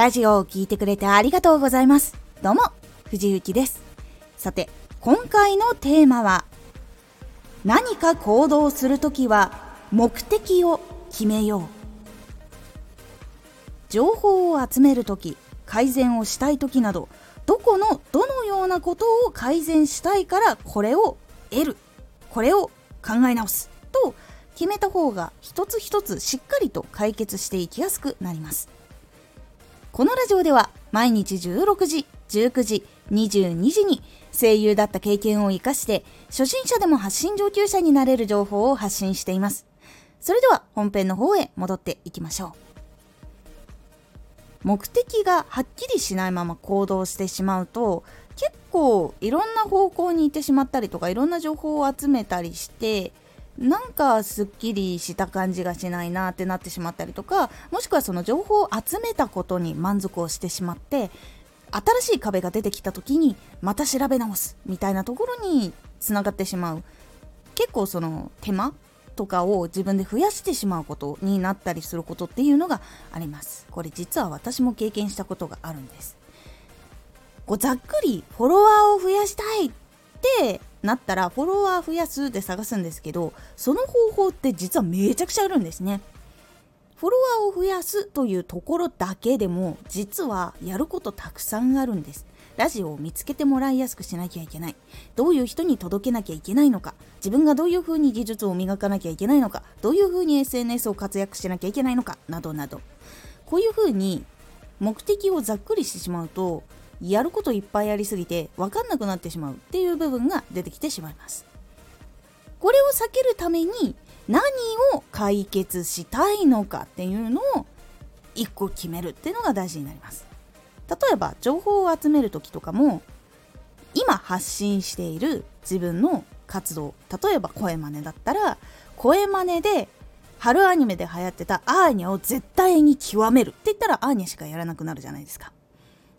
ラジオを聴いてくれてありがとうございます。どうも、藤幸です。さて、今回のテーマは、何か行動するときは目的を決めよう。情報を集めるとき、改善をしたいときなど、どこのどのようなことを改善したいからこれを得る。これを考え直す。と決めた方が一つ一つしっかりと解決していきやすくなります。このラジオでは毎日16時、19時、22時に声優だった経験を活かして初心者でも発信上級者になれる情報を発信しています。それでは本編の方へ戻っていきましょう。目的がはっきりしないまま行動してしまうと結構いろんな方向に行ってしまったりとかいろんな情報を集めたりしてなんかすっきりした感じがしないなってなってしまったりとかもしくはその情報を集めたことに満足をしてしまって新しい壁が出てきた時にまた調べ直すみたいなところにつながってしまう。結構その手間とかを自分で増やしてしまうことになったりすることっていうのがあります。これ実は私も経験したことがあるんです。こうざっくりフォロワーを増やしたいっってなったらフォロワー増やすで探すんですけどその方法って実はめちゃくちゃあるんですね。フォロワーを増やすというところだけでも実はやることたくさんあるんです。ラジオを見つけてもらいやすくしなきゃいけない。どういう人に届けなきゃいけないのか。自分がどういうふうに技術を磨かなきゃいけないのか。どういうふうに SNS を活躍しなきゃいけないのか。などなど。こういうふうに目的をざっくりしてしまうとやることいっぱいありすぎて分かんなくなってしまうっていう部分が出てきてしまいます。これを避けるために何を解決したいのかっていうのを1個決めるっていうのが大事になります。例えば情報を集める時とかも今発信している自分の活動例えば声真似だったら声真似で春アニメで流行ってたアーニャを絶対に極めるって言ったらアーニャしかやらなくなるじゃないですか。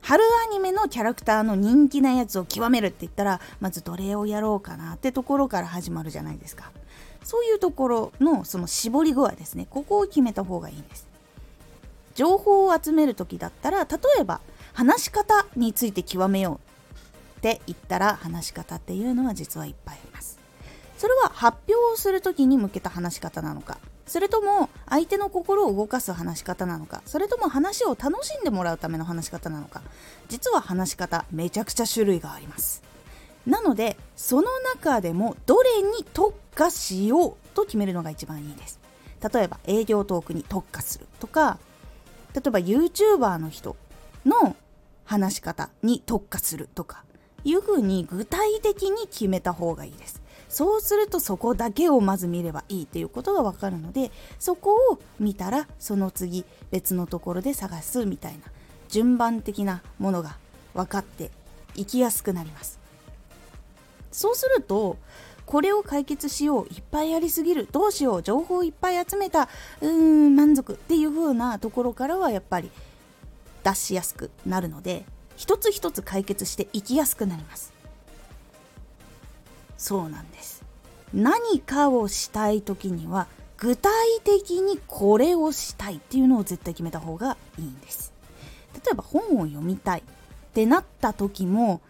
春アニメのキャラクターの人気なやつを極めるって言ったらまずどれをやろうかなってところから始まるじゃないですか。そういうところのその絞り具合ですね。ここを決めた方がいいんです。情報を集める時だったら例えば話し方について極めようって言ったら話し方っていうのは実はいっぱいあります。それは発表をする時に向けた話し方なのかそれとも相手の心を動かす話し方なのか？それとも話を楽しんでもらうための話し方なのか？実は話し方めちゃくちゃ種類があります。なのでその中でもどれに特化しようと決めるのが一番いいです。例えば営業トークに特化するとか例えば YouTuber の人の話し方に特化するとかいうふうに具体的に決めた方がいいです。そうするとそこだけをまず見ればいいっていうことがわかるのでそこを見たらその次別のところで探すみたいな順番的なものが分かっていきやすくなります。そうするとこれを解決しよういっぱいありすぎるどうしよう情報いっぱい集めたうーん満足っていう風なところからはやっぱり出しやすくなるので一つ一つ解決していきやすくなります。そうなんです。何かをしたい時には具体的にこれをしたいっていうのを絶対決めた方がいいんです。例えば本を読みたいってなった時も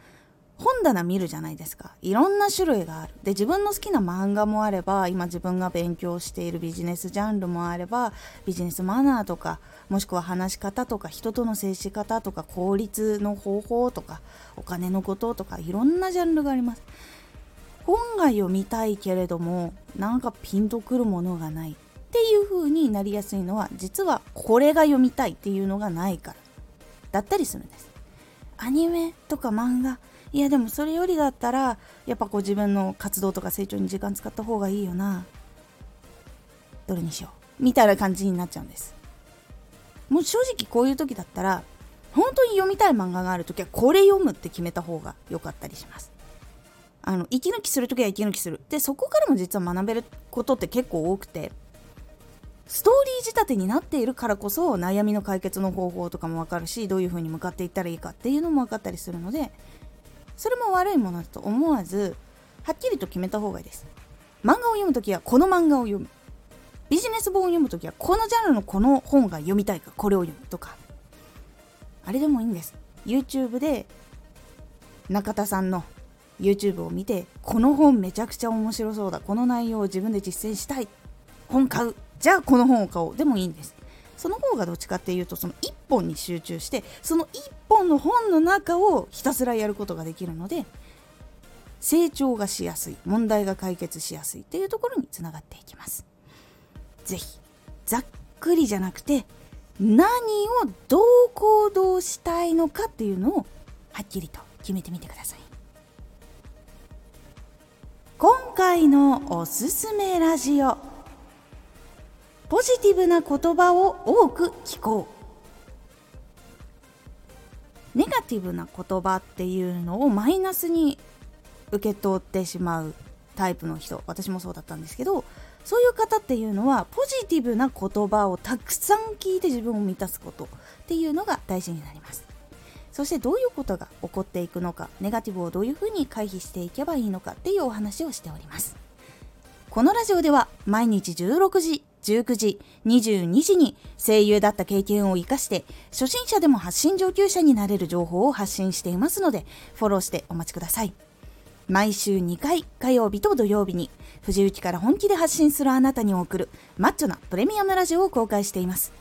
本棚見るじゃないですか。いろんな種類がある。で自分の好きな漫画もあれば今自分が勉強しているビジネスジャンルもあればビジネスマナーとかもしくは話し方とか人との接し方とか効率の方法とかお金のこととかいろんなジャンルがあります。本が読みたいけれどもなんかピンとくるものがないっていう風になりやすいのは実はこれが読みたいっていうのがないから。だったりするんです。アニメとか漫画。いやでもそれよりだったらやっぱこう自分の活動とか成長に時間使った方がいいよな。どれにしよう。みたいな感じになっちゃうんです。もう正直こういう時だったら本当に読みたい漫画がある時はこれ読むって決めた方が良かったりします。あの息抜きする時は息抜きする。でそこからも実は学べることって結構多くて。ストーリー仕立てになっているからこそ悩みの解決の方法とかも分かるしどういう風に向かっていったらいいかっていうのも分かったりするのでそれも悪いものだと思わずはっきりと決めた方がいいです。漫画を読む時はこの漫画を読む。ビジネス本を読む時はこのジャンルのこの本が読みたいかこれを読むとか。あれでもいいんです。YouTube で中田さんの YouTube を見てこの本めちゃくちゃ面白そうだ。この内容を自分で実践したい。本買う。じゃあこの本を買おう。でもいいんです。その方がどっちかっていうとその1本に集中してその1本の本の中をひたすらやることができるので成長がしやすい。問題が解決しやすい。っていうところにつながっていきます。是非ざっくりじゃなくて何をどう行動したいのかっていうのをはっきりと決めてみてください。今回のおすすめラジオ。ポジティブな言葉を多く聞こう。ネガティブな言葉っていうのをマイナスに受け取ってしまうタイプの人私もそうだったんですけどそういう方っていうのはポジティブな言葉をたくさん聞いて自分を満たすことっていうのが大事になります。そしてどういうことが起こっていくのかネガティブをどういうふうに回避していけばいいのかっていうお話をしております。このラジオでは毎日16時19時22時に声優だった経験を生かして初心者でも発信上級者になれる情報を発信していますのでフォローしてお待ちください。毎週2回火曜日と土曜日に藤内から本気で発信するあなたに送るマッチョなプレミアムラジオを公開しています。